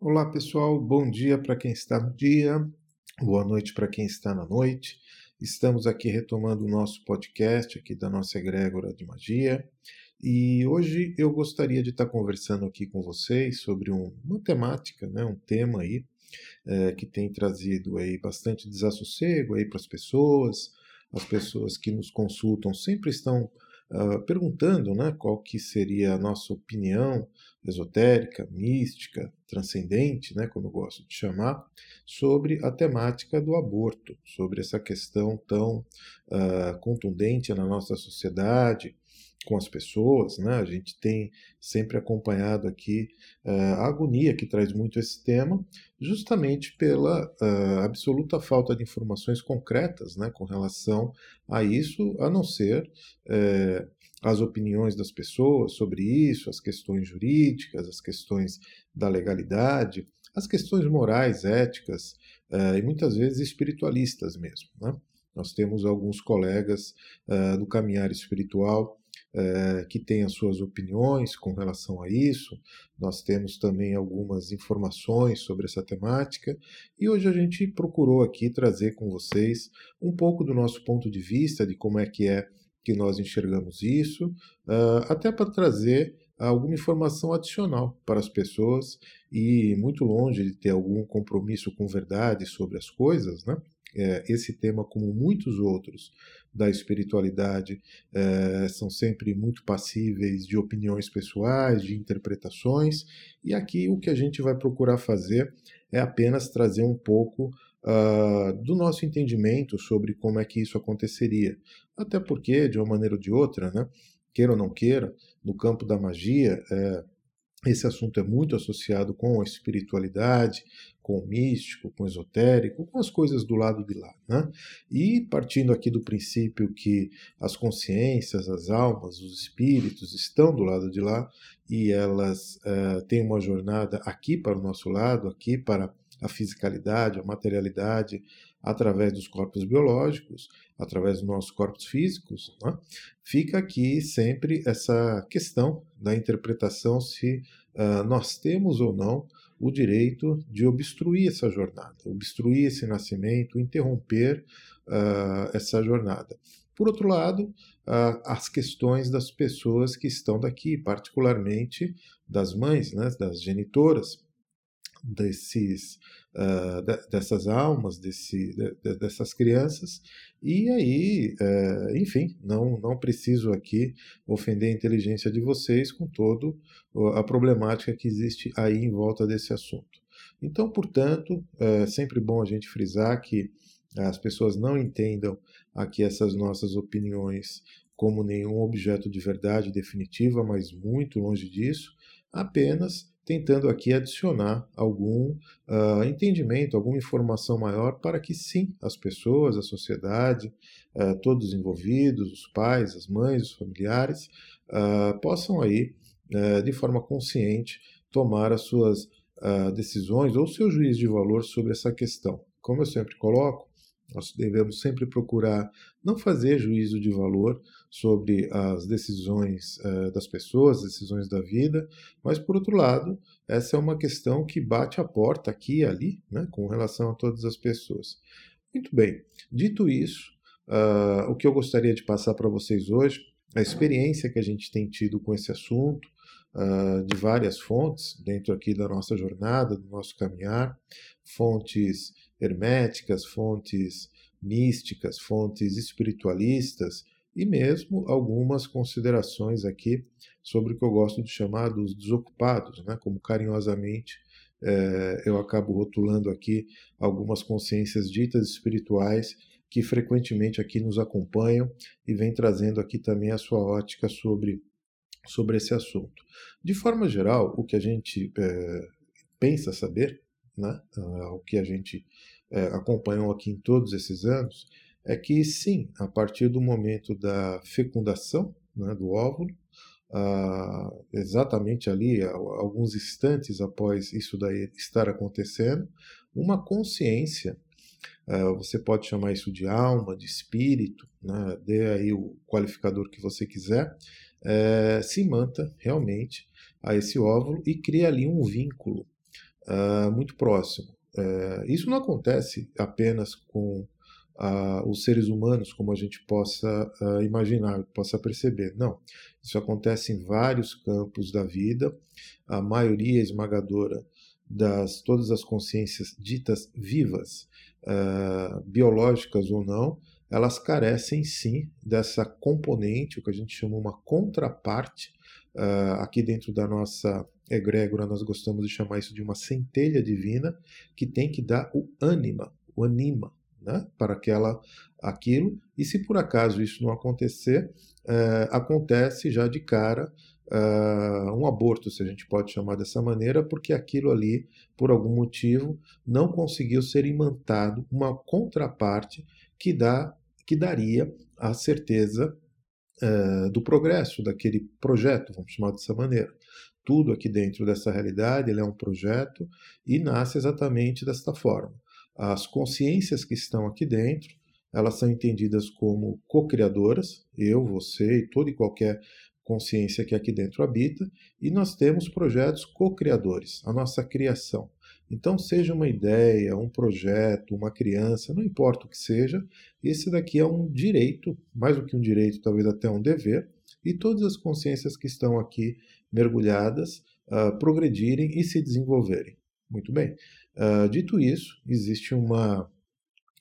Olá pessoal, bom dia para quem está no dia, boa noite para quem está na noite. Estamos aqui retomando o nosso podcast aqui da nossa egrégora de magia e hoje eu gostaria de estar conversando aqui com vocês sobre um, uma temática, né, um tema aí é, que tem trazido aí bastante desassossego aí para as pessoas. As pessoas que nos consultam sempre estão uh, perguntando né, qual que seria a nossa opinião esotérica, mística, transcendente, né, como eu gosto de chamar, sobre a temática do aborto, sobre essa questão tão uh, contundente na nossa sociedade, com as pessoas, né? A gente tem sempre acompanhado aqui uh, a agonia que traz muito esse tema, justamente pela uh, absoluta falta de informações concretas, né, com relação a isso, a não ser uh, as opiniões das pessoas sobre isso, as questões jurídicas, as questões da legalidade, as questões morais, éticas e muitas vezes espiritualistas mesmo. Né? Nós temos alguns colegas do caminhar espiritual é, que tem as suas opiniões com relação a isso. Nós temos também algumas informações sobre essa temática e hoje a gente procurou aqui trazer com vocês um pouco do nosso ponto de vista de como é que é que nós enxergamos isso, uh, até para trazer alguma informação adicional para as pessoas e muito longe de ter algum compromisso com verdade sobre as coisas, né? É, esse tema, como muitos outros da espiritualidade, é, são sempre muito passíveis de opiniões pessoais, de interpretações, e aqui o que a gente vai procurar fazer é apenas trazer um pouco uh, do nosso entendimento sobre como é que isso aconteceria. Até porque, de uma maneira ou de outra, né, queira ou não queira, no campo da magia, é, esse assunto é muito associado com a espiritualidade, com o místico, com o esotérico, com as coisas do lado de lá. Né? E partindo aqui do princípio que as consciências, as almas, os espíritos estão do lado de lá e elas uh, têm uma jornada aqui para o nosso lado, aqui para a fisicalidade, a materialidade, através dos corpos biológicos, através dos nossos corpos físicos, né? fica aqui sempre essa questão da interpretação se uh, nós temos ou não o direito de obstruir essa jornada, obstruir esse nascimento, interromper uh, essa jornada. Por outro lado, uh, as questões das pessoas que estão daqui, particularmente das mães, né, das genitoras, desses, uh, dessas almas, desse, de, dessas crianças. E aí, uh, enfim, não, não preciso aqui ofender a inteligência de vocês com toda a problemática que existe aí em volta desse assunto. Então, portanto, é sempre bom a gente frisar que as pessoas não entendam aqui essas nossas opiniões como nenhum objeto de verdade definitiva, mas muito longe disso, apenas tentando aqui adicionar algum uh, entendimento, alguma informação maior para que sim, as pessoas, a sociedade, uh, todos os envolvidos, os pais, as mães, os familiares, uh, possam aí, eh, de forma consciente, tomar as suas decisões ou seu juízo de valor sobre essa questão. Como eu sempre coloco, nós devemos sempre procurar não fazer juízo de valor sobre as decisões uh, das pessoas, decisões da vida, mas, por outro lado, essa é uma questão que bate a porta aqui e ali, né, com relação a todas as pessoas. Muito bem, dito isso, uh, o que eu gostaria de passar para vocês hoje, a experiência que a gente tem tido com esse assunto, uh, de várias fontes, dentro aqui da nossa jornada, do nosso caminhar, fontes herméticas, fontes místicas, fontes espiritualistas e mesmo algumas considerações aqui sobre o que eu gosto de chamar dos desocupados, né? como carinhosamente é, eu acabo rotulando aqui algumas consciências ditas espirituais que frequentemente aqui nos acompanham e vem trazendo aqui também a sua ótica sobre, sobre esse assunto. De forma geral, o que a gente é, pensa saber né, o que a gente é, acompanhou aqui em todos esses anos, é que sim, a partir do momento da fecundação né, do óvulo, ah, exatamente ali, alguns instantes após isso daí estar acontecendo, uma consciência, ah, você pode chamar isso de alma, de espírito, né, dê aí o qualificador que você quiser, é, se manta realmente a esse óvulo e cria ali um vínculo uh, muito próximo. Uh, isso não acontece apenas com uh, os seres humanos, como a gente possa imaginar, possa perceber. Não. Isso acontece em vários campos da vida. A maioria esmagadora das todas as consciências ditas vivas, biológicas ou não, elas carecem sim dessa componente, o que a gente chama uma contraparte, uh, aqui dentro da nossa egrégora nós gostamos de chamar isso de uma centelha divina, que tem que dar o ânima, o anima, né, para aquela, aquilo, e se por acaso isso não acontecer, uh, acontece já de cara Uh, um aborto, se a gente pode chamar dessa maneira, porque aquilo ali, por algum motivo, não conseguiu ser imantado uma contraparte que dá que daria a certeza uh, do progresso daquele projeto, vamos chamar dessa maneira. Tudo aqui dentro dessa realidade é um projeto e nasce exatamente desta forma. As consciências que estão aqui dentro, elas são entendidas como co-criadoras, eu, você e toda e qualquer consciência que aqui dentro habita, e nós temos projetos co-criadores, a nossa criação. Então, seja uma ideia, um projeto, uma criança, não importa o que seja, esse daqui é um direito, mais do que um direito, talvez até um dever, e todas as consciências que estão aqui mergulhadas uh, progredirem e se desenvolverem. Muito bem. Uh, dito isso, existe uma,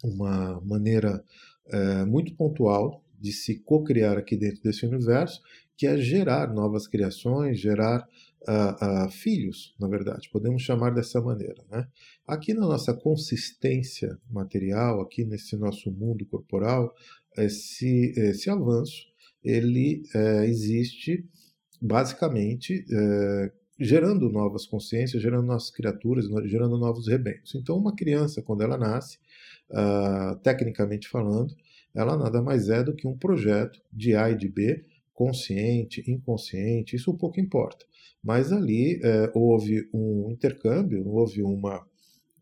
uma maneira uh, muito pontual de se co-criar aqui dentro desse universo, que é gerar novas criações, gerar uh, filhos, na verdade, podemos chamar dessa maneira. Né? Aqui na nossa consistência material, aqui nesse nosso mundo corporal, esse, esse avanço ele é, existe basicamente é, gerando novas consciências, gerando novas criaturas, gerando novos rebentos. Então, uma criança, quando ela nasce, uh, tecnicamente falando, ela nada mais é do que um projeto de A e de B, consciente, inconsciente, isso pouco importa. Mas ali é, houve um intercâmbio, houve uma,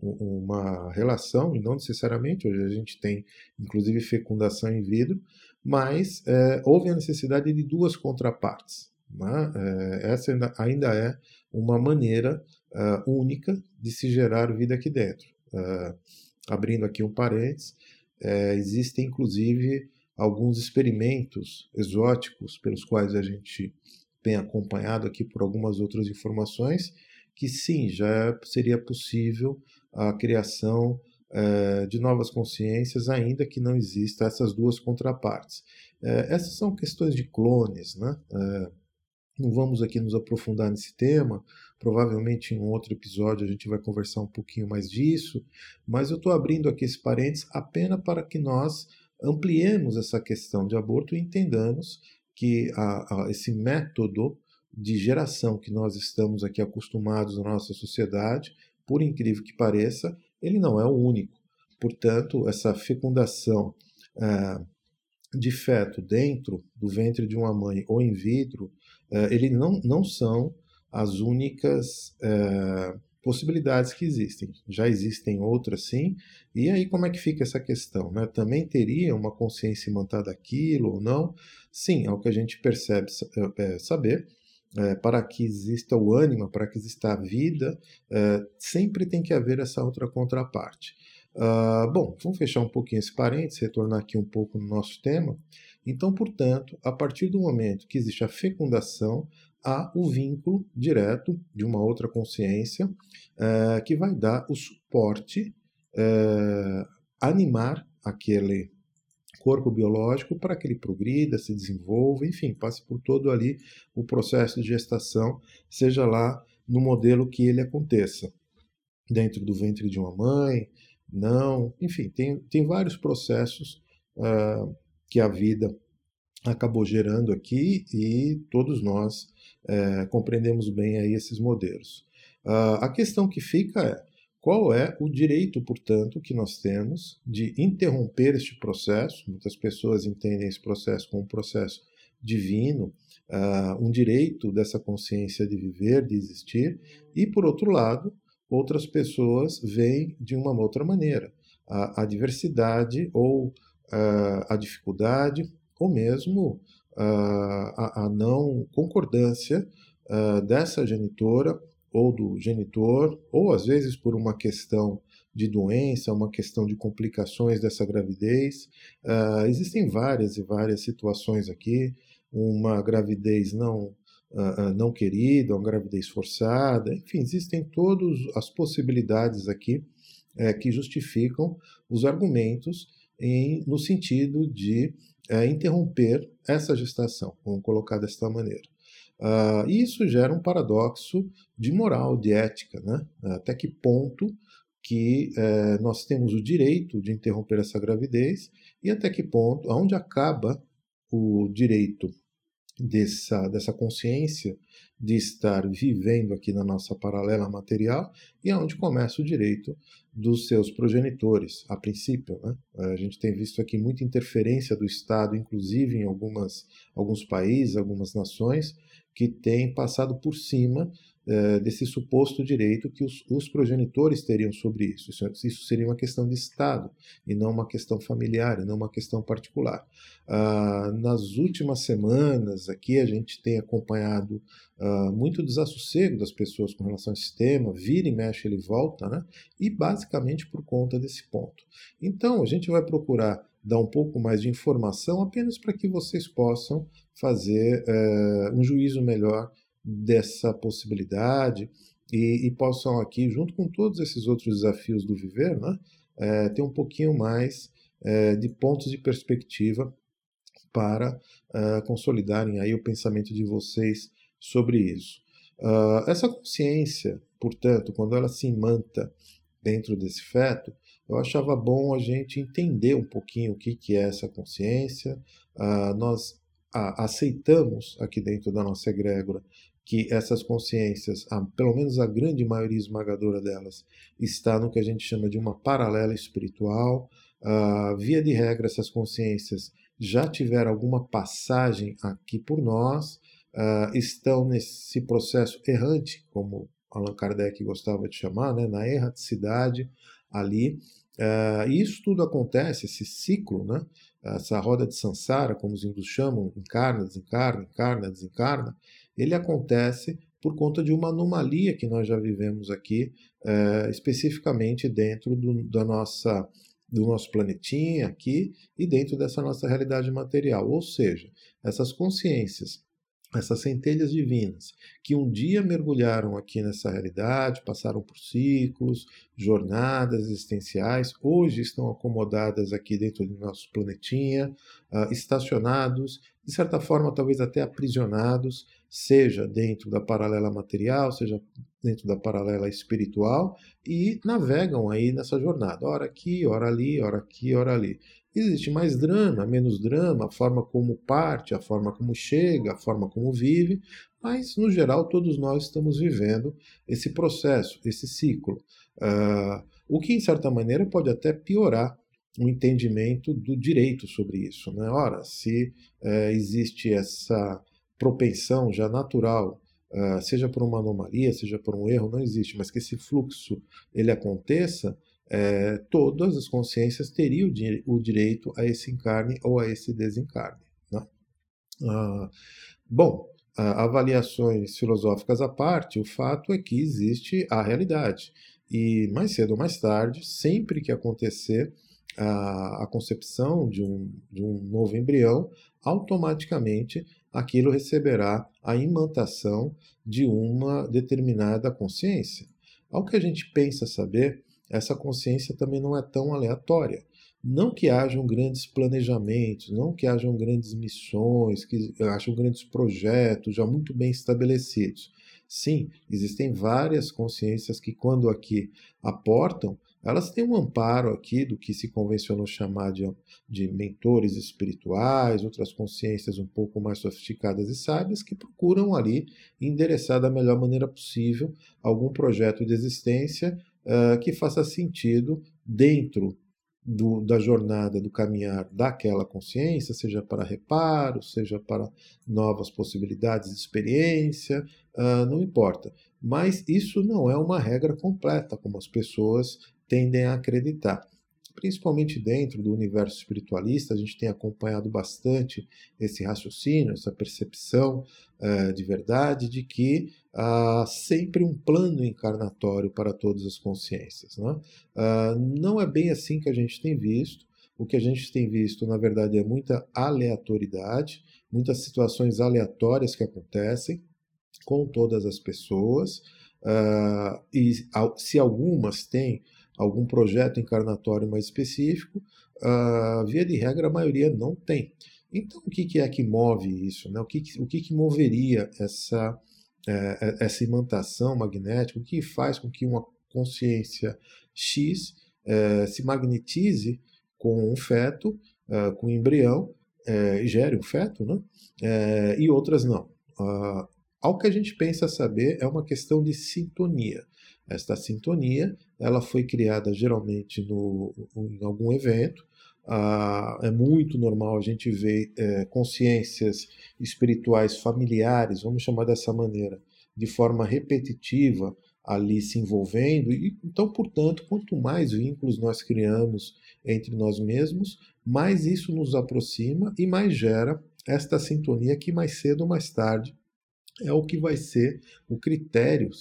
uma relação, e não necessariamente, hoje a gente tem inclusive fecundação in vidro, mas é, houve a necessidade de duas contrapartes. Né? É, essa ainda, ainda, é uma maneira uh, única de se gerar vida aqui dentro. Uh, abrindo aqui um parênteses, é, existem inclusive alguns experimentos exóticos pelos quais a gente tem acompanhado aqui por algumas outras informações, que sim, já seria possível a criação de novas consciências, ainda que não exista essas duas contrapartes. Essas são questões de clones, né? Não vamos aqui nos aprofundar nesse tema, provavelmente em um outro episódio a gente vai conversar um pouquinho mais disso, mas eu estou abrindo aqui esse parênteses apenas para que nós ampliemos essa questão de aborto e entendamos que a, a, esse método de geração que nós estamos aqui acostumados na nossa sociedade, por incrível que pareça, ele não é o único. Portanto, essa fecundação é, de feto dentro do ventre de uma mãe ou in vitro, ele não, não são as únicas é, possibilidades que existem. Já existem outras sim. E aí como é que fica essa questão? Né? Também teria uma consciência imantada daquilo ou não? Sim, é o que a gente percebe é, saber. É, para que exista o ânima, para que exista a vida, é, sempre tem que haver essa outra contraparte. Uh, bom, vamos fechar um pouquinho esse parênteses, retornar aqui um pouco no nosso tema. Então, portanto, a partir do momento que existe a fecundação, há o vínculo direto de uma outra consciência é, que vai dar o suporte, é, animar aquele corpo biológico para que ele progrida, se desenvolva, enfim, passe por todo ali o processo de gestação, seja lá no modelo que ele aconteça. Dentro do ventre de uma mãe, não, enfim, tem, tem vários processos uh, que a vida acabou gerando aqui e todos nós é, compreendemos bem aí esses modelos. Uh, a questão que fica é qual é o direito, portanto, que nós temos de interromper este processo? Muitas pessoas entendem esse processo como um processo divino, uh, um direito dessa consciência de viver, de existir, e por outro lado, outras pessoas veem de uma outra maneira. A, a diversidade ou uh, a dificuldade ou mesmo uh, a, a, não concordância uh, dessa genitora ou do genitor, ou às vezes por uma questão de doença, uma questão de complicações dessa gravidez. Existem várias e várias situações aqui. Uma gravidez não não querida, uma gravidez forçada, enfim, existem todas as possibilidades aqui é, que justificam os argumentos em, no sentido de é, interromper essa gestação, vamos colocar desta maneira. Uh, e isso gera um paradoxo de moral, de ética, né? Até que ponto que é, nós temos o direito de interromper essa gravidez e até que ponto, aonde acaba o direito dessa, dessa consciência de estar vivendo aqui na nossa paralela material e aonde começa o direito dos seus progenitores, a princípio. Né? A gente tem visto aqui muita interferência do Estado, inclusive em algumas, alguns países, algumas nações, que têm passado por cima é, desse suposto direito que os, os, progenitores teriam sobre isso. isso. isso. seria uma questão de Estado e não uma questão familiar, e não uma questão particular. Ah, nas últimas semanas aqui a gente tem acompanhado ah, muito desassossego das pessoas com relação ao sistema, vira e mexe ele volta, né? e basicamente por conta desse ponto. Então a gente vai procurar dar um pouco mais de informação apenas para que vocês possam fazer é, um juízo melhor dessa possibilidade e, e, possam aqui, junto com todos esses outros desafios do viver, né, é, ter um pouquinho mais é, de pontos de perspectiva para é, consolidarem aí o pensamento de vocês sobre isso. Uh, essa consciência, portanto, quando ela se imanta dentro desse feto, eu achava bom a gente entender um pouquinho o que, que é essa consciência. Uh, nós aceitamos aqui dentro da nossa egrégora que essas consciências, a, pelo menos a grande maioria esmagadora delas, está no que a gente chama de uma paralela espiritual. Uh, via de regra, essas consciências já tiveram alguma passagem aqui por nós, uh, estão nesse processo errante, como Allan Kardec gostava de chamar, né, na erraticidade ali. Uh, e isso tudo acontece, esse ciclo, né, essa roda de Sansara, como os hindus chamam, encarna, desencarna, encarna, desencarna, ele acontece por conta de uma anomalia que nós já vivemos aqui, é, especificamente dentro do, da nossa, do nosso planetinha aqui e dentro dessa nossa realidade material. Ou seja, essas consciências essas centelhas divinas que um dia mergulharam aqui nessa realidade, passaram por ciclos, jornadas existenciais, hoje estão acomodadas aqui dentro do nosso planetinha, uh, estacionados, de certa forma talvez até aprisionados, seja dentro da paralela material, seja dentro da paralela espiritual, e navegam aí nessa jornada, ora aqui, ora ali, ora aqui, ora ali. Existe mais drama, menos drama, a forma como parte, a forma como chega, a forma como vive, mas no geral todos nós estamos vivendo esse processo, esse ciclo. Uh, o que, em certa maneira, pode até piorar o entendimento do direito sobre isso. Né? Ora, se uh, existe essa propensão já natural, uh, seja por uma anomalia, seja por um erro, não existe, mas que esse fluxo ele aconteça, é, todas as consciências teriam o direito a esse encarne ou a esse desencarne. Né? Ah, bom, avaliações filosóficas à parte, o fato é que existe a realidade. E mais cedo ou mais tarde, sempre que acontecer a, a concepção de um, de um novo embrião, automaticamente aquilo receberá a imantação de uma determinada consciência. Ao que a gente pensa saber, essa consciência também não é tão aleatória. Não que hajam grandes planejamentos, não que hajam grandes missões, que hajam grandes projetos já muito bem estabelecidos. Sim, existem várias consciências que, quando aqui aportam, elas têm um amparo aqui do que se convencionou chamar de, de mentores espirituais, outras consciências um pouco mais sofisticadas e sábias que procuram ali endereçar da melhor maneira possível algum projeto de existência uh, que faça sentido dentro do, da jornada, do caminhar daquela consciência, seja para reparo, seja para novas possibilidades de experiência, uh, não importa. Mas isso não é uma regra completa, como as pessoas tendem a acreditar. principalmente dentro do universo espiritualista, a gente tem acompanhado bastante esse raciocínio, essa percepção uh, de verdade de que há sempre um plano encarnatório para todas as consciências. Né? Uh, não é bem assim que a gente tem visto. O que a gente tem visto, na verdade, é muita aleatoriedade, muitas situações aleatórias que acontecem com todas as pessoas. Uh, e se algumas têm algum projeto encarnatório mais específico, uh, via de regra a maioria não tem. Então, o que, que é que move isso? Né? O, que, o que, que moveria essa, é, essa imantação magnética? O que faz com que uma consciência X é, se magnetize com um feto, é, com um embrião, e gere um feto, né? e outras não? Uh, ao que a gente pensa saber é uma questão de sintonia. Esta sintonia ela foi criada geralmente no, em algum evento. Ah, é muito normal a gente ver é, consciências espirituais familiares, vamos chamar dessa maneira, de forma repetitiva ali se envolvendo. E, então, portanto, quanto mais vínculos nós criamos entre nós mesmos, mais isso nos aproxima e mais gera esta sintonia que mais cedo ou mais tarde é o que vai ser o critério,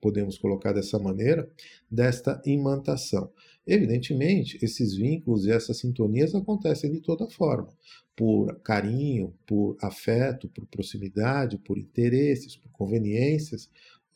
podemos colocar dessa maneira, desta imantação. Evidentemente, esses vínculos e essas sintonias acontecem de toda forma, por carinho, por afeto, por proximidade, por interesses, por conveniências,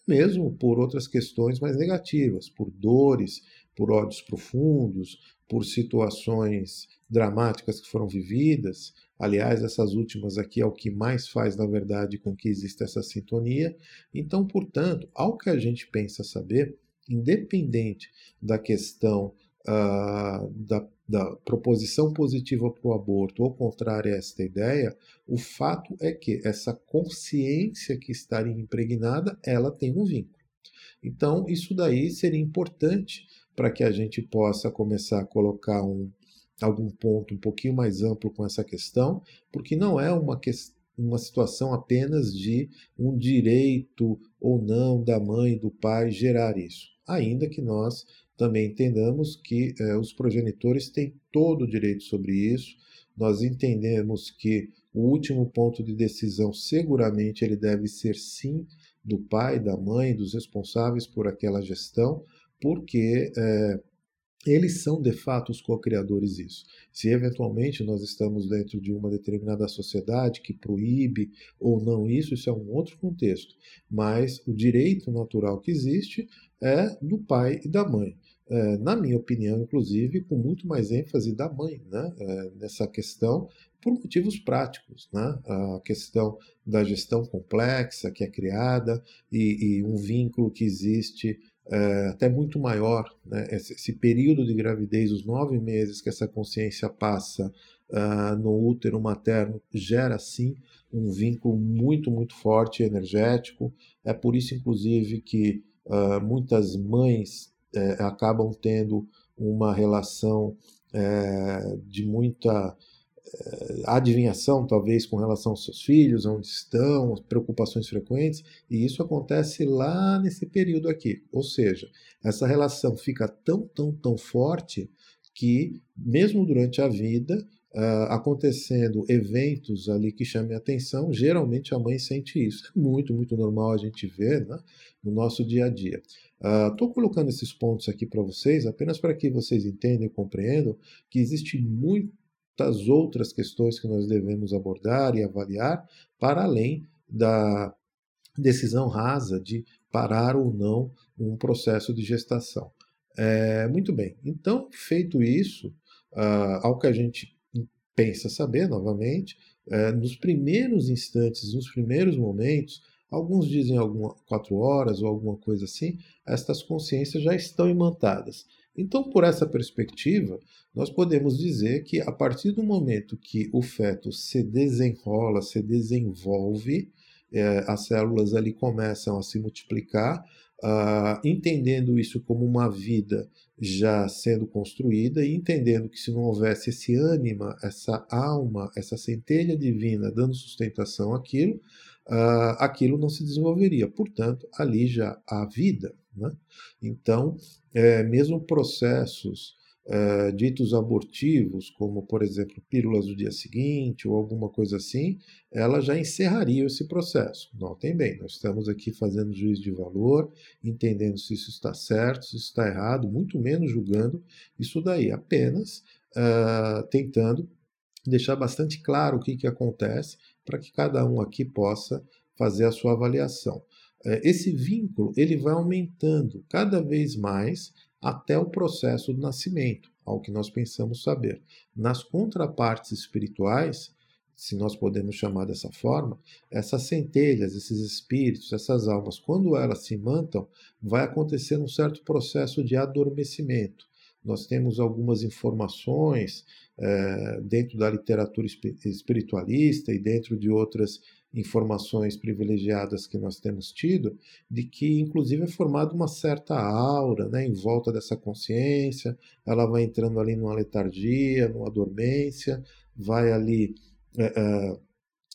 mesmo por outras questões mais negativas, por dores, por ódios profundos, por situações dramáticas que foram vividas. Aliás, essas últimas aqui é o que mais faz, na verdade, com que exista essa sintonia. Então, portanto, ao que a gente pensa saber, independente da questão uh, da, da, proposição positiva para o aborto ou contrária a esta ideia, o fato é que essa consciência que estaria impregnada, ela tem um vínculo. Então, isso daí seria importante para que a gente possa começar a colocar um, algum ponto um pouquinho mais amplo com essa questão, porque não é uma, que, uma situação apenas de um direito ou não da mãe e do pai gerar isso, ainda que nós também entendamos que eh, os progenitores têm todo o direito sobre isso. Nós entendemos que o último ponto de decisão seguramente ele deve ser sim do pai, da mãe, dos responsáveis por aquela gestão, porque é, eles são de fato os co-criadores disso. Se eventualmente nós estamos dentro de uma determinada sociedade que proíbe ou não isso, isso é um outro contexto. Mas o direito natural que existe é do pai e da mãe. É, na minha opinião, inclusive, com muito mais ênfase da mãe né, é, nessa questão, por motivos práticos. Né? A questão da gestão complexa que é criada e, e um vínculo que existe é, até muito maior. Né? Esse, esse, período de gravidez, os nove meses que essa consciência passa uh, no útero materno, gera sim um vínculo muito, muito forte e energético. É por isso, inclusive, que uh, muitas mães uh, acabam tendo uma relação é, de muita eh, adivinhação, talvez, com relação aos seus filhos, onde estão, preocupações frequentes, e isso acontece lá nesse período aqui. Ou seja, essa relação fica tão, tão, tão forte que, mesmo durante a vida, uh, acontecendo eventos ali que chamem atenção, geralmente a mãe sente isso. É muito, muito normal a gente ver né, no nosso dia a dia. Estou uh, colocando esses pontos aqui para vocês apenas para que vocês entendam e compreendam que existe muito das outras questões que nós devemos abordar e avaliar, para além da decisão rasa de parar ou não um processo de gestação. É, muito bem, então, feito isso, uh, ao que a gente pensa saber novamente, é, nos primeiros instantes, nos primeiros momentos, alguns dizem algumas quatro horas ou alguma coisa assim, estas consciências já estão imantadas. Então, por essa perspectiva, nós podemos dizer que a partir do momento que o feto se desenrola, se desenvolve, é, as células ali começam a se multiplicar, uh, entendendo isso como uma vida já sendo construída e entendendo que se não houvesse esse ânima, essa alma, essa centelha divina dando sustentação àquilo, uh, aquilo não se desenvolveria. Portanto, ali já há vida. Né? Então, é, mesmo processos uh, ditos abortivos, como por exemplo pílulas do dia seguinte ou alguma coisa assim, ela já encerraria esse processo. Notem bem, nós estamos aqui fazendo juízo de valor, entendendo se isso está certo, se isso está errado, muito menos julgando isso daí, apenas uh, tentando deixar bastante claro o que, que acontece para que cada um aqui possa fazer a sua avaliação. É, esse vínculo ele vai aumentando cada vez mais até o processo do nascimento, ao que nós pensamos saber. Nas contrapartes espirituais, se nós podemos chamar dessa forma, essas centelhas, esses espíritos, essas almas, quando elas se mantam, vai acontecer um certo processo de adormecimento. Nós temos algumas informações é, dentro da literatura espiritualista e dentro de outras informações privilegiadas que nós temos tido, de que inclusive é formada uma certa aura né, em volta dessa consciência, ela vai entrando ali numa letargia, numa dormência, vai ali é, é,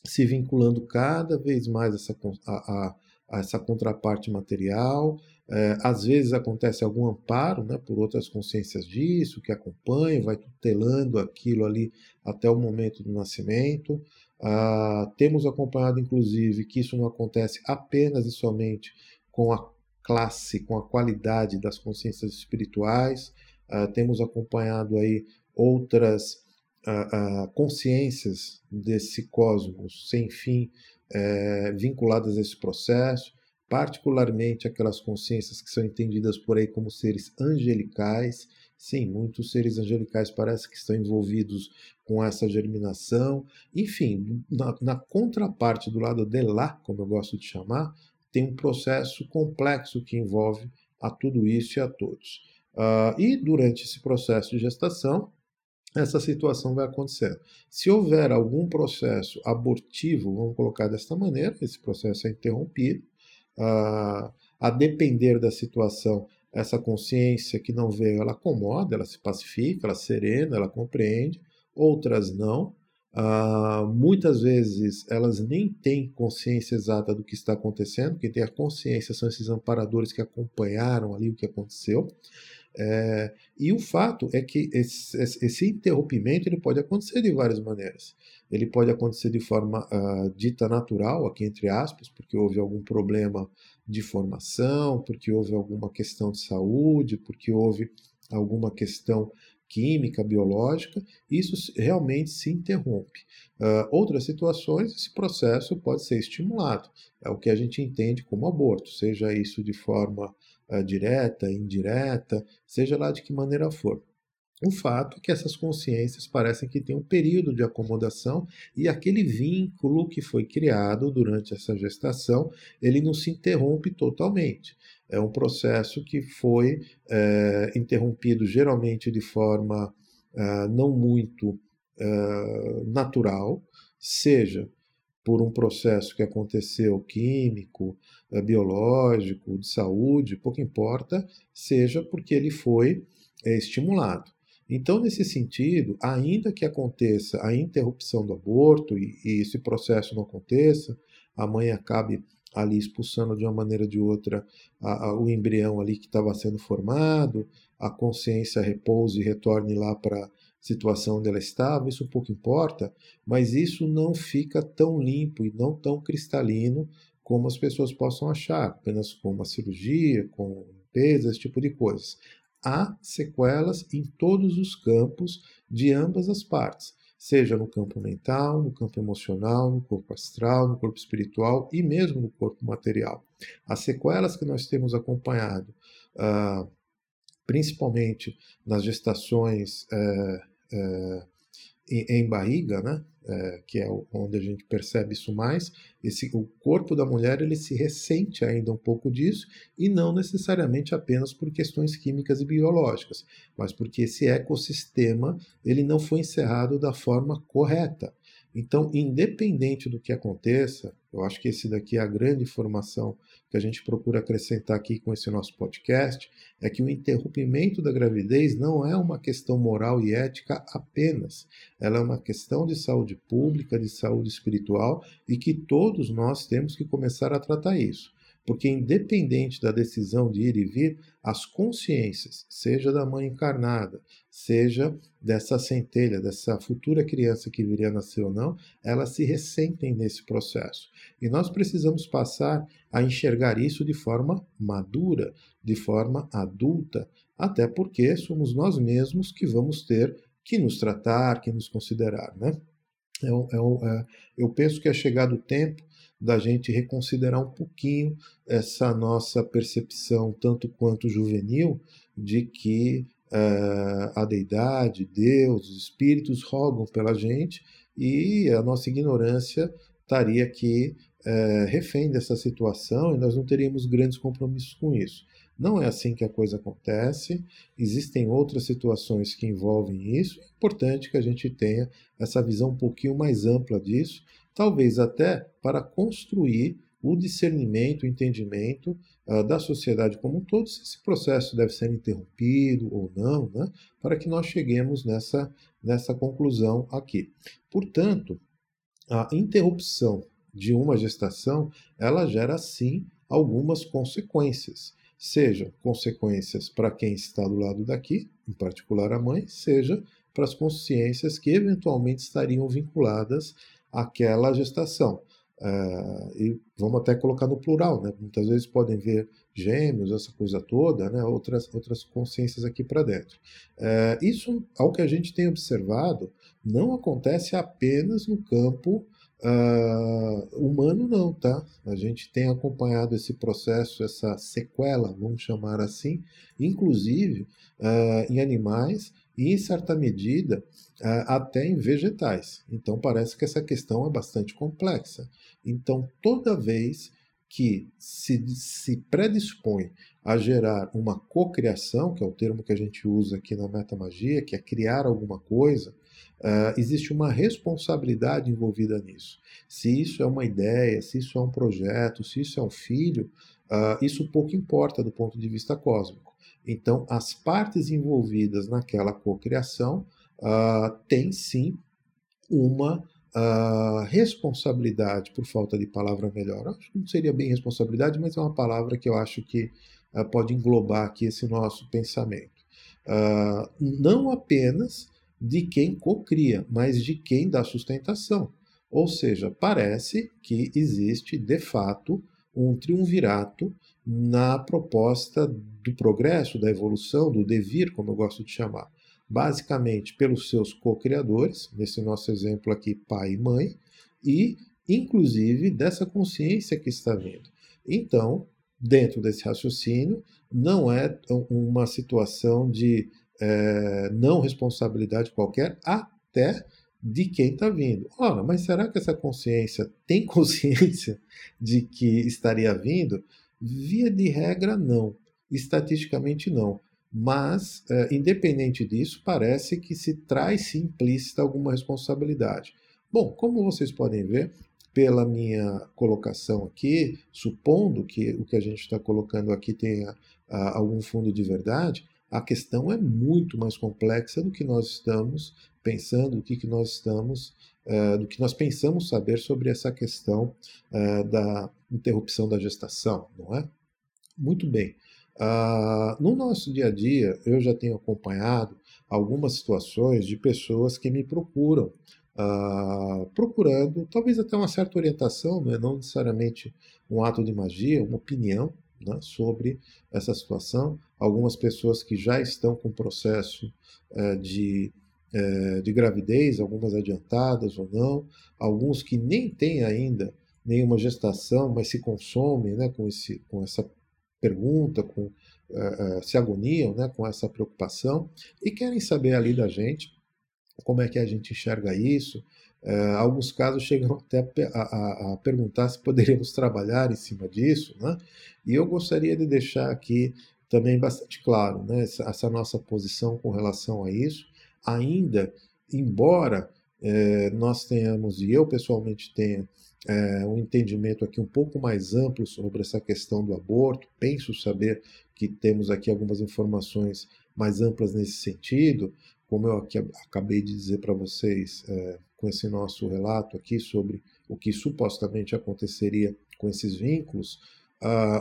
se vinculando cada vez mais essa, a, a, a essa contraparte material, é, às vezes acontece algum amparo né, por outras consciências disso, que acompanham, vai tutelando aquilo ali até o momento do nascimento. Ah, temos acompanhado, inclusive, que isso não acontece apenas e somente com a classe, com a qualidade das consciências espirituais. Ah, temos acompanhado aí outras ah, consciências desse cosmos sem fim é, vinculadas a esse processo particularmente aquelas consciências que são entendidas por aí como seres angelicais. Sim, muitos seres angelicais parece que estão envolvidos com essa germinação. Enfim, na, na contraparte do lado de lá, como eu gosto de chamar, tem um processo complexo que envolve a tudo isso e a todos. Uh, e durante esse processo de gestação, essa situação vai acontecendo. Se houver algum processo abortivo, vamos colocar desta maneira, esse processo é interrompido, a, a depender da situação, essa consciência que não veio, ela acomoda, ela se pacifica, ela serena, ela compreende, outras não. Uh, muitas vezes elas nem têm consciência exata do que está acontecendo, quem tem a consciência são esses amparadores que acompanharam ali o que aconteceu. É, e o fato é que esse, esse, interrompimento ele pode acontecer de várias maneiras. Ele pode acontecer de forma uh, dita natural, aqui entre aspas, porque houve algum problema de formação, porque houve alguma questão de saúde, porque houve alguma questão química, biológica, isso realmente se interrompe. Uh, outras situações, esse processo pode ser estimulado. É o que a gente entende como aborto, seja isso de forma uh, direta, indireta, seja lá de que maneira for. O fato é que essas consciências parecem que têm um período de acomodação e aquele vínculo que foi criado durante essa gestação, ele não se interrompe totalmente. É um processo que foi é, interrompido geralmente de forma é, não muito é, natural, seja por um processo que aconteceu químico, biológico, de saúde, pouco importa, seja porque ele foi estimulado. Então, nesse sentido, ainda que aconteça a interrupção do aborto e, e esse processo não aconteça, a mãe acabe ali expulsando de uma maneira ou de outra a, a, o embrião ali que estava sendo formado, a consciência repouse e retorne lá para situação onde ela estava, isso pouco importa, mas isso não fica tão limpo e não tão cristalino como as pessoas possam achar, apenas com uma cirurgia, com limpeza, esse tipo de coisas. Há sequelas em todos os campos de ambas as partes, seja no campo mental, no campo emocional, no corpo astral, no corpo espiritual e mesmo no corpo material. As sequelas que nós temos acompanhado, uh, principalmente nas gestações uh, é, em barriga, né? É, que é onde a gente percebe isso mais, esse, o corpo da mulher ele se ressente ainda um pouco disso e não necessariamente apenas por questões químicas e biológicas, mas porque esse ecossistema ele não foi encerrado da forma correta. Então, independente do que aconteça, eu acho que esse daqui é a grande informação que a gente procura acrescentar aqui com esse nosso podcast, é que o interrompimento da gravidez não é uma questão moral e ética apenas. Ela é uma questão de saúde pública, de saúde espiritual e que todos nós temos que começar a tratar isso. Porque independente da decisão de ir e vir, as consciências, seja da mãe encarnada, seja dessa centelha, dessa futura criança que viria a nascer ou não, elas se ressentem nesse processo. E nós precisamos passar a enxergar isso de forma madura, de forma adulta, até porque somos nós mesmos que vamos ter que nos tratar, que nos considerar, né? É, é, é, eu penso que é chegado o tempo da gente reconsiderar um pouquinho essa nossa percepção, tanto quanto juvenil, de que é, a deidade, Deus, os espíritos rogam pela gente e a nossa ignorância estaria aqui é, refém dessa situação e nós não teríamos grandes compromissos com isso. Não é assim que a coisa acontece, existem outras situações que envolvem isso. É importante que a gente tenha essa visão um pouquinho mais ampla disso, talvez até para construir o discernimento, o entendimento uh, da sociedade como um todo, se esse processo deve ser interrompido ou não, né, para que nós cheguemos nessa, nessa conclusão aqui. Portanto, a interrupção de uma gestação, ela gera sim algumas consequências sejam consequências para quem está do lado daqui, em particular a mãe, seja para as consciências que eventualmente estariam vinculadas àquela gestação. Uh, e vamos até colocar no plural, né? muitas vezes podem ver gêmeos, essa coisa toda, né? outras, outras consciências aqui para dentro. Uh, isso, ao que a gente tem observado, não acontece apenas no campo Uh, humano não, tá? A gente tem acompanhado esse processo, essa sequela, vamos chamar assim, inclusive uh, em animais e, em certa medida, uh, até em vegetais. Então, parece que essa questão é bastante complexa. Então, toda vez que se, se predispõe a gerar uma cocriação, que é o termo que a gente usa aqui na metamagia, que é criar alguma coisa, Uh, existe uma responsabilidade envolvida nisso. Se isso é uma ideia, se isso é um projeto, se isso é um filho, uh, isso pouco importa do ponto de vista cósmico. Então, as partes envolvidas naquela cocriação uh, têm sim uma uh, responsabilidade, por falta de palavra melhor. Acho que não seria bem responsabilidade, mas é uma palavra que eu acho que pode englobar aqui esse nosso pensamento. não apenas de quem cocria, mas de quem dá sustentação. Ou seja, parece que existe de fato um triunvirato na proposta do progresso, da evolução, do devir, como eu gosto de chamar. Basicamente pelos seus co-criadores, nesse nosso exemplo aqui, pai e mãe, e inclusive dessa consciência que está vindo. Então, dentro desse raciocínio, não é uma situação de é, não responsabilidade qualquer até de quem está vindo. Ora, mas será que essa consciência tem consciência de que estaria vindo? Via de regra, não. Estatisticamente, não. Mas, é, independente disso, parece que se traz implícita alguma responsabilidade. Bom, como vocês podem ver, pela minha colocação aqui, supondo que o que a gente está colocando aqui tenha ah, algum fundo de verdade, a questão é muito mais complexa do que nós estamos pensando, do que, que nós estamos, uh, do que nós pensamos saber sobre essa questão uh, da interrupção da gestação, não é? Muito bem. Uh, no nosso dia a dia, eu já tenho acompanhado algumas situações de pessoas que me procuram, procurando talvez até uma certa orientação, não é não necessariamente um ato de magia, uma opinião, né, sobre essa situação. Algumas pessoas que já estão com processo é, de, é, de gravidez, algumas adiantadas ou não, alguns que nem têm ainda nenhuma gestação, mas se consomem né, com, esse, com essa pergunta, com, é, se agoniam né, com essa preocupação e querem saber ali da gente como é que a gente enxerga isso, Uh, alguns casos chegam até a, a, a, perguntar se poderíamos trabalhar em cima disso, né? E eu gostaria de deixar aqui também bastante claro, né, essa, essa nossa posição com relação a isso, ainda, embora é, nós tenhamos, e eu pessoalmente tenha, é, um entendimento aqui um pouco mais amplo sobre essa questão do aborto, penso saber que temos aqui algumas informações mais amplas nesse sentido, como eu aqui acabei de dizer para vocês é, com esse nosso relato aqui sobre o que supostamente aconteceria com esses vínculos,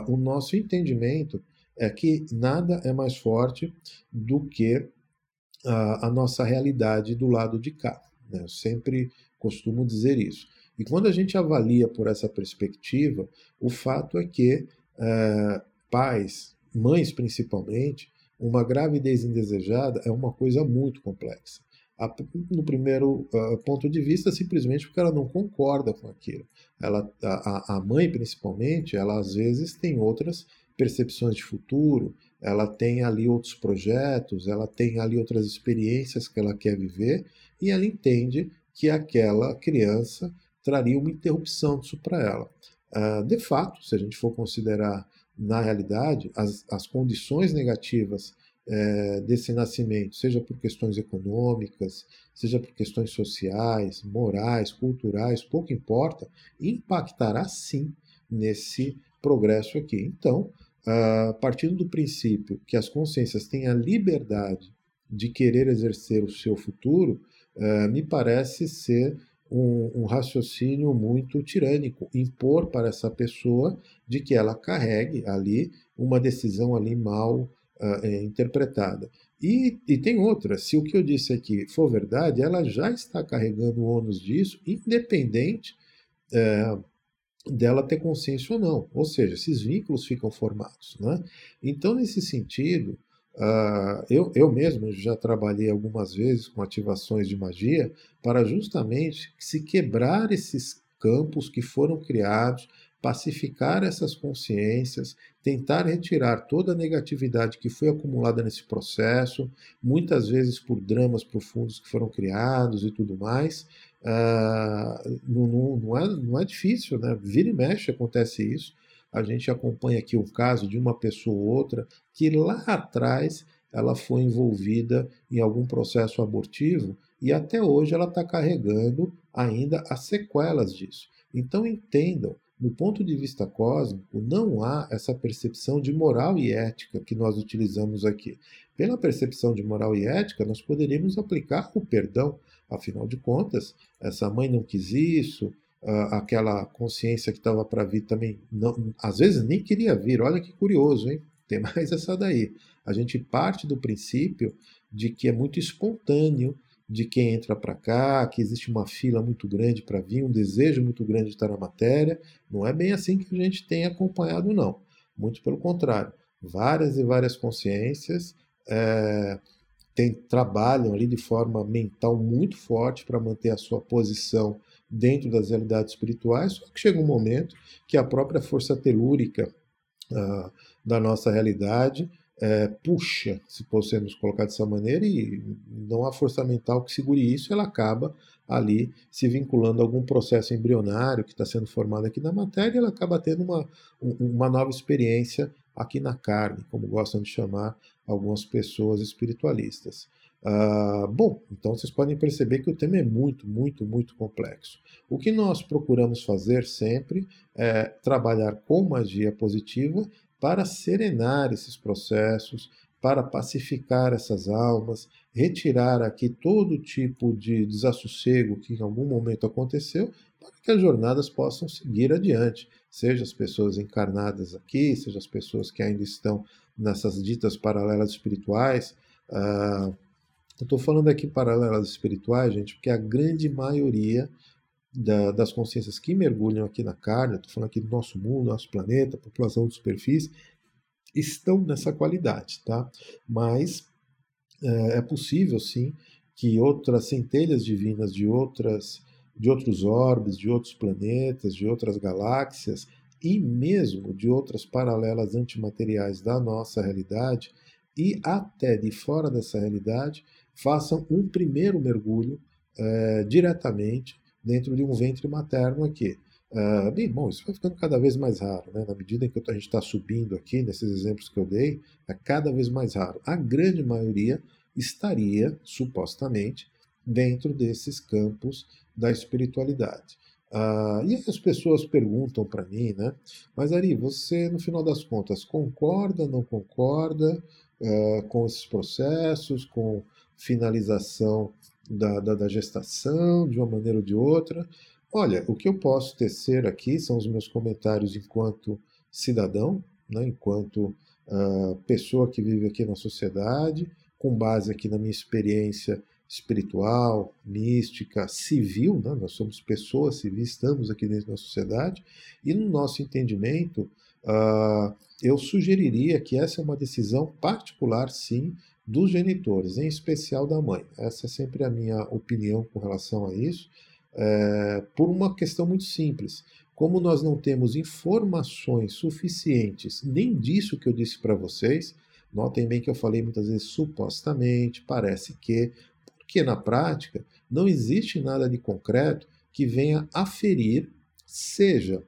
o nosso entendimento é que nada é mais forte do que a nossa realidade do lado de cá. Né? Eu sempre costumo dizer isso. E quando a gente avalia por essa perspectiva, o fato é que uh, pais, mães principalmente, uma gravidez indesejada é uma coisa muito complexa no primeiro uh, ponto de vista, simplesmente porque ela não concorda com aquilo. Ela, a, a mãe, principalmente, ela às vezes tem outras percepções de futuro, ela tem ali outros projetos, ela tem ali outras experiências que ela quer viver e ela entende que aquela criança traria uma interrupção disso para ela. Uh, de fato, se a gente for considerar na realidade as, as condições negativas é, desse nascimento, seja por questões econômicas, seja por questões sociais, morais, culturais, pouco importa, impactará sim nesse progresso aqui. Então, a partindo do princípio que as consciências têm a liberdade de querer exercer o seu futuro, uh, me parece ser um, um, raciocínio muito tirânico, impor para essa pessoa de que ela carregue ali uma decisão ali mal uh, interpretada. E, e, tem outra, se o que eu disse aqui for verdade, ela já está carregando o ônus disso, independente dela ter consciência ou não. Ou seja, esses vínculos ficam formados. Né? Então, nesse sentido, uh, eu, eu mesmo já trabalhei algumas vezes com ativações de magia para justamente se quebrar esses campos que foram criados pacificar essas consciências, tentar retirar toda a negatividade que foi acumulada nesse processo, muitas vezes por dramas profundos que foram criados e tudo mais. Uh, não, não, é, não é difícil, né? Vira e mexe acontece isso. A gente acompanha aqui o caso de uma pessoa ou outra que lá atrás ela foi envolvida em algum processo abortivo e até hoje ela está carregando ainda as sequelas disso. Então entendam do ponto de vista cósmico, não há essa percepção de moral e ética que nós utilizamos aqui. Pela percepção de moral e ética, nós poderíamos aplicar o perdão. Afinal de contas, essa mãe não quis isso, aquela consciência que estava para vir também, não, às vezes nem queria vir. Olha que curioso, hein? Tem mais essa daí. A gente parte do princípio de que é muito espontâneo de quem entra para cá, que existe uma fila muito grande para vir, um desejo muito grande de estar na matéria. Não é bem assim que a gente tem acompanhado, não. Muito pelo contrário. Várias e várias consciências é, tem, trabalham ali de forma mental muito forte para manter a sua posição dentro das realidades espirituais, só que chega um momento que a própria força telúrica uh, da nossa realidade é, puxa, se podemos colocar dessa maneira, e não há força mental que segure isso, ela acaba ali se vinculando a algum processo embrionário que está sendo formado aqui na matéria, ela acaba tendo uma, uma nova experiência aqui na carne, como gostam de chamar algumas pessoas espiritualistas. Uh, bom, então vocês podem perceber que o tema é muito, muito, muito complexo. O que nós procuramos fazer sempre é trabalhar com magia positiva para serenar esses processos, para pacificar essas almas, retirar aqui todo tipo de desassossego que em algum momento aconteceu, para que as jornadas possam seguir adiante, seja as pessoas encarnadas aqui, seja as pessoas que ainda estão nessas ditas paralelas espirituais. Ah, eu estou falando aqui paralelas espirituais, gente, porque a grande maioria da, das consciências que mergulham aqui na carne, estou falando aqui do nosso mundo, nosso planeta, população de superfície, estão nessa qualidade, tá? Mas é, é possível, sim, que outras centelhas divinas de outras de outros orbes, de outros planetas, de outras galáxias e mesmo de outras paralelas antimateriais da nossa realidade e até de fora dessa realidade façam um primeiro mergulho é, diretamente dentro de um ventre materno aqui. Uh, bem, bom, isso vai ficando cada vez mais raro, né? Na medida em que a gente está subindo aqui, nesses exemplos que eu dei, é cada vez mais raro. A grande maioria estaria, supostamente, dentro desses campos da espiritualidade. Uh, e as pessoas perguntam para mim, né? Mas Ari, você, no final das contas, concorda, não concorda uh, com esses processos, com finalização da, da, da gestação, de uma maneira ou de outra. Olha, o que eu posso tecer aqui são os meus comentários enquanto cidadão, né, enquanto uh, pessoa que vive aqui na sociedade, com base aqui na minha experiência espiritual, mística, civil, né? nós somos pessoas civis, estamos aqui dentro da sociedade, e no nosso entendimento, uh, eu sugeriria que essa é uma decisão particular, sim, dos genitores, em especial da mãe. Essa é sempre a minha opinião com relação a isso, é, por uma questão muito simples. Como nós não temos informações suficientes nem disso que eu disse para vocês, notem bem que eu falei muitas vezes supostamente, parece que, porque na prática não existe nada de concreto que venha aferir, seja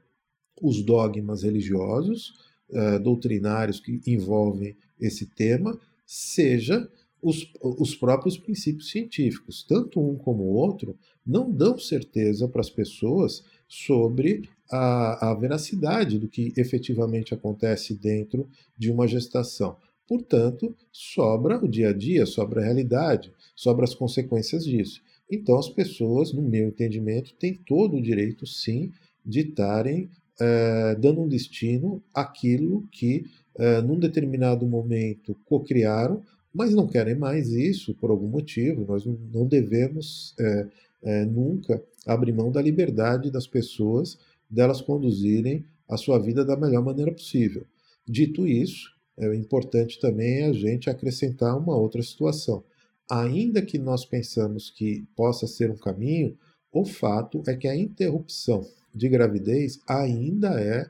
os dogmas religiosos, uh, doutrinários que envolvem esse tema, seja os, os próprios princípios científicos. Tanto um como o outro não dão certeza para as pessoas sobre a, a veracidade do que efetivamente acontece dentro de uma gestação. Portanto, sobra o dia a dia, sobra a realidade, sobra as consequências disso. Então, as pessoas, no meu entendimento, têm todo o direito, sim, de estarem é, dando um destino àquilo que, é, num determinado momento, cocriaram, mas não querem mais isso por algum motivo. Nós não devemos é, é, nunca abrir mão da liberdade das pessoas, delas conduzirem a sua vida da melhor maneira possível. Dito isso, é importante também a gente acrescentar uma outra situação. Ainda que nós pensamos que possa ser um caminho, o fato é que a interrupção de gravidez ainda é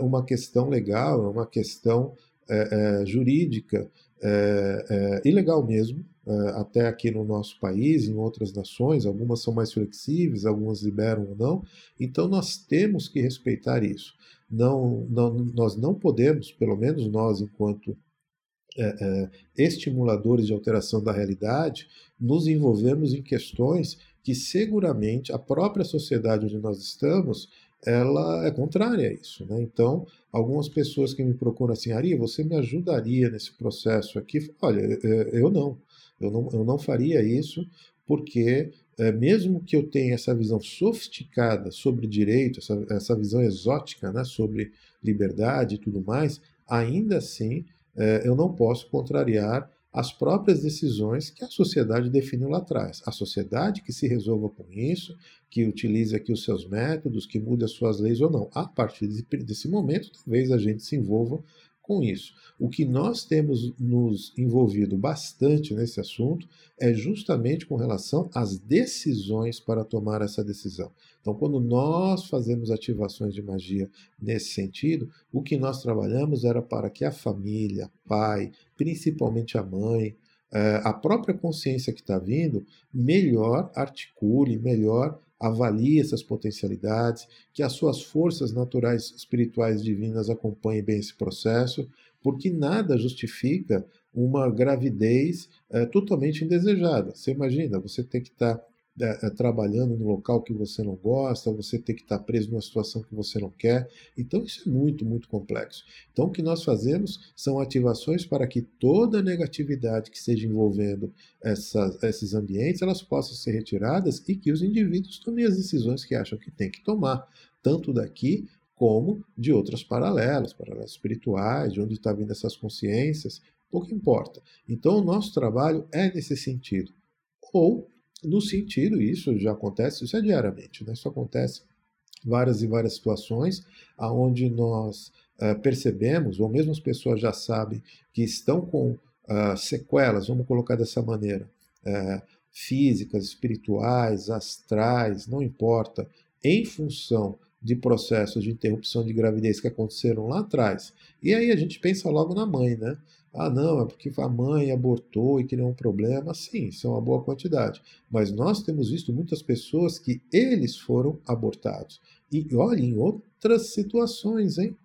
uma questão legal, é uma questão é, é, jurídica, é, é, ilegal mesmo, é, até aqui no nosso país, em outras nações, algumas são mais flexíveis, algumas liberam ou não, então nós temos que respeitar isso. Não, não, nós não podemos, pelo menos nós, enquanto é, é, estimuladores de alteração da realidade, nos envolvermos em questões que seguramente a própria sociedade onde nós estamos ela é contrária a isso. Né? Então, algumas pessoas que me procuram assim, Ari, você me ajudaria nesse processo aqui? Olha, eu não. Eu não, eu não faria isso porque é, mesmo que eu tenha essa visão sofisticada sobre direito, essa, essa visão exótica né, sobre liberdade e tudo mais, ainda assim é, eu não posso contrariar as próprias decisões que a sociedade definiu lá atrás. A sociedade que se resolva com isso, que utilize aqui os seus métodos, que mude as suas leis ou não. A partir desse momento, talvez a gente se envolva com isso. O que nós temos nos envolvido bastante nesse assunto é justamente com relação às decisões para tomar essa decisão. Então, quando nós fazemos ativações de magia nesse sentido, o que nós trabalhamos era para que a família, pai, principalmente a mãe, eh, a própria consciência que está vindo, melhor articule, melhor avalie essas potencialidades, que as suas forças naturais espirituais divinas acompanhem bem esse processo, porque nada justifica uma gravidez é, totalmente indesejada. Você imagina, você tem que estar tá é, trabalhando no local que você não gosta, você tem que estar preso numa situação que você não quer. Então, isso é muito, muito complexo. Então, o que nós fazemos são ativações para que toda negatividade que esteja envolvendo essas, esses ambientes elas possam ser retiradas e que os indivíduos tomem as decisões que acham que tem que tomar, tanto daqui como de outras paralelas, paralelas espirituais, de onde está vindo essas consciências, pouco importa. Então, o nosso trabalho é nesse sentido. Ou no sentido, isso já acontece, isso é diariamente, né? isso acontece várias e várias situações aonde nós uh, percebemos, ou mesmo as pessoas já sabem que estão com uh, sequelas, vamos colocar dessa maneira, uh, físicas, espirituais, astrais, não importa, em função de processos de interrupção de gravidez que aconteceram lá atrás. E aí a gente pensa logo na mãe, né? Ah, não, é porque a mãe abortou e criou um problema. Sim, isso é uma boa quantidade. Mas nós temos visto muitas pessoas que eles foram abortados. E olha, em outras situações, hein?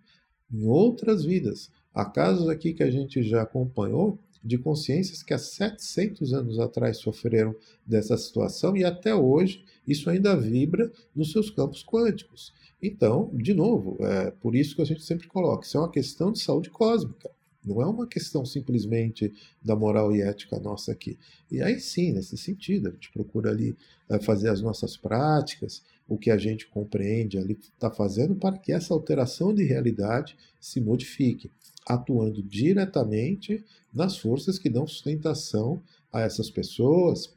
Em outras vidas. Há casos aqui que a gente já acompanhou de consciências que há 700 anos atrás sofreram dessa situação e até hoje isso ainda vibra nos seus campos quânticos. Então, de novo, é por isso que a gente sempre coloca, isso é uma questão de saúde cósmica. Não é uma questão simplesmente da moral e ética nossa aqui. E aí sim, nesse sentido, a gente procura ali é, fazer as nossas práticas, o que a gente compreende ali está fazendo para que essa alteração de realidade se modifique, atuando diretamente nas forças que dão sustentação a essas pessoas,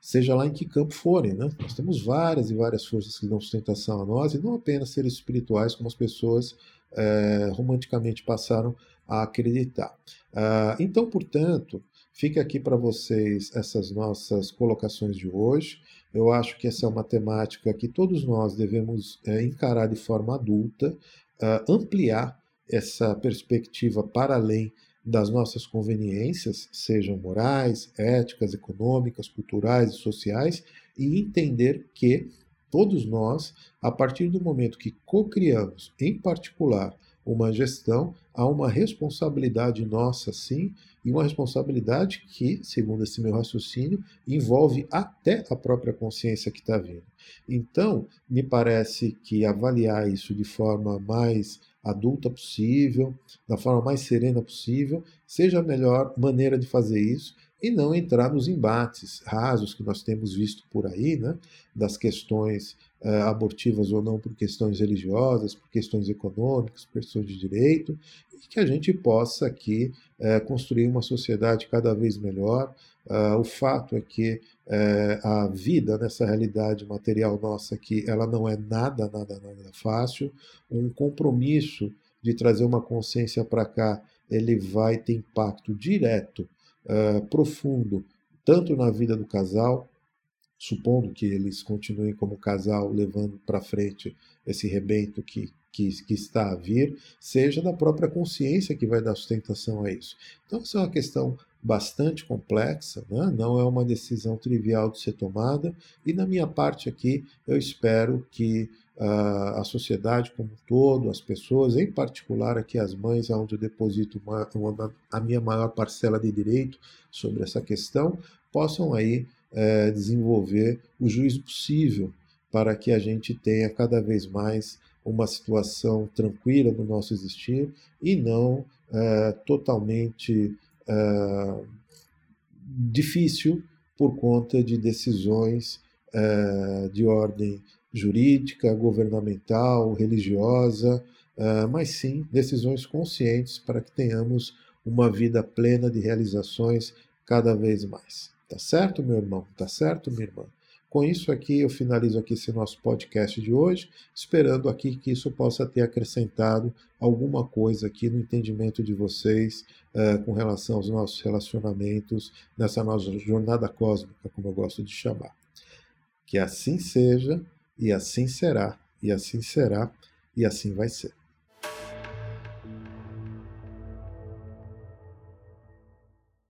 seja lá em que campo forem. Né? Nós temos várias e várias forças que dão sustentação a nós, e não apenas seres espirituais, como as pessoas é, romanticamente passaram a acreditar. Uh, então, portanto, fica aqui para vocês essas nossas colocações de hoje. Eu acho que essa é uma temática que todos nós devemos é, encarar de forma adulta, uh, ampliar essa perspectiva para além das nossas conveniências, sejam morais, éticas, econômicas, culturais e sociais, e entender que todos nós, a partir do momento que co-criamos, em particular, uma gestão, há uma responsabilidade nossa, sim, e uma responsabilidade que, segundo esse meu raciocínio, envolve até a própria consciência que está vindo. Então, me parece que avaliar isso de forma mais adulta possível, da forma mais serena possível, seja a melhor maneira de fazer isso e não entrar nos embates rasos que nós temos visto por aí, né, das questões uh, abortivas ou não por questões religiosas, por questões econômicas, por questões de direito, e que a gente possa aqui uh, construir uma sociedade cada vez melhor. Uh, o fato é que a vida nessa realidade material nossa aqui, ela não é nada, nada, nada fácil. Um compromisso de trazer uma consciência para cá, ele vai ter impacto direto uh, profundo, tanto na vida do casal, supondo que eles continuem como casal levando para frente esse rebento que, que, que, está a vir, seja da própria consciência que vai dar sustentação a isso. Então, isso é uma questão bastante complexa, né? não é uma decisão trivial de ser tomada, e na minha parte aqui, eu espero que a sociedade como um todo, as pessoas, em particular aqui as mães, onde eu deposito uma, uma, a minha maior parcela de direito sobre essa questão, possam aí é, desenvolver o juízo possível para que a gente tenha cada vez mais uma situação tranquila no nosso existir e não é, totalmente é, difícil por conta de decisões é, de ordem jurídica, governamental, religiosa, uh, mas sim decisões conscientes para que tenhamos uma vida plena de realizações cada vez mais. Tá certo, meu irmão? Tá certo, minha irmã? Com isso aqui, eu finalizo aqui esse nosso podcast de hoje, esperando aqui que isso possa ter acrescentado alguma coisa aqui no entendimento de vocês uh, com relação aos nossos relacionamentos nessa nossa jornada cósmica, como eu gosto de chamar. Que assim seja e assim será, e assim será, e assim vai ser.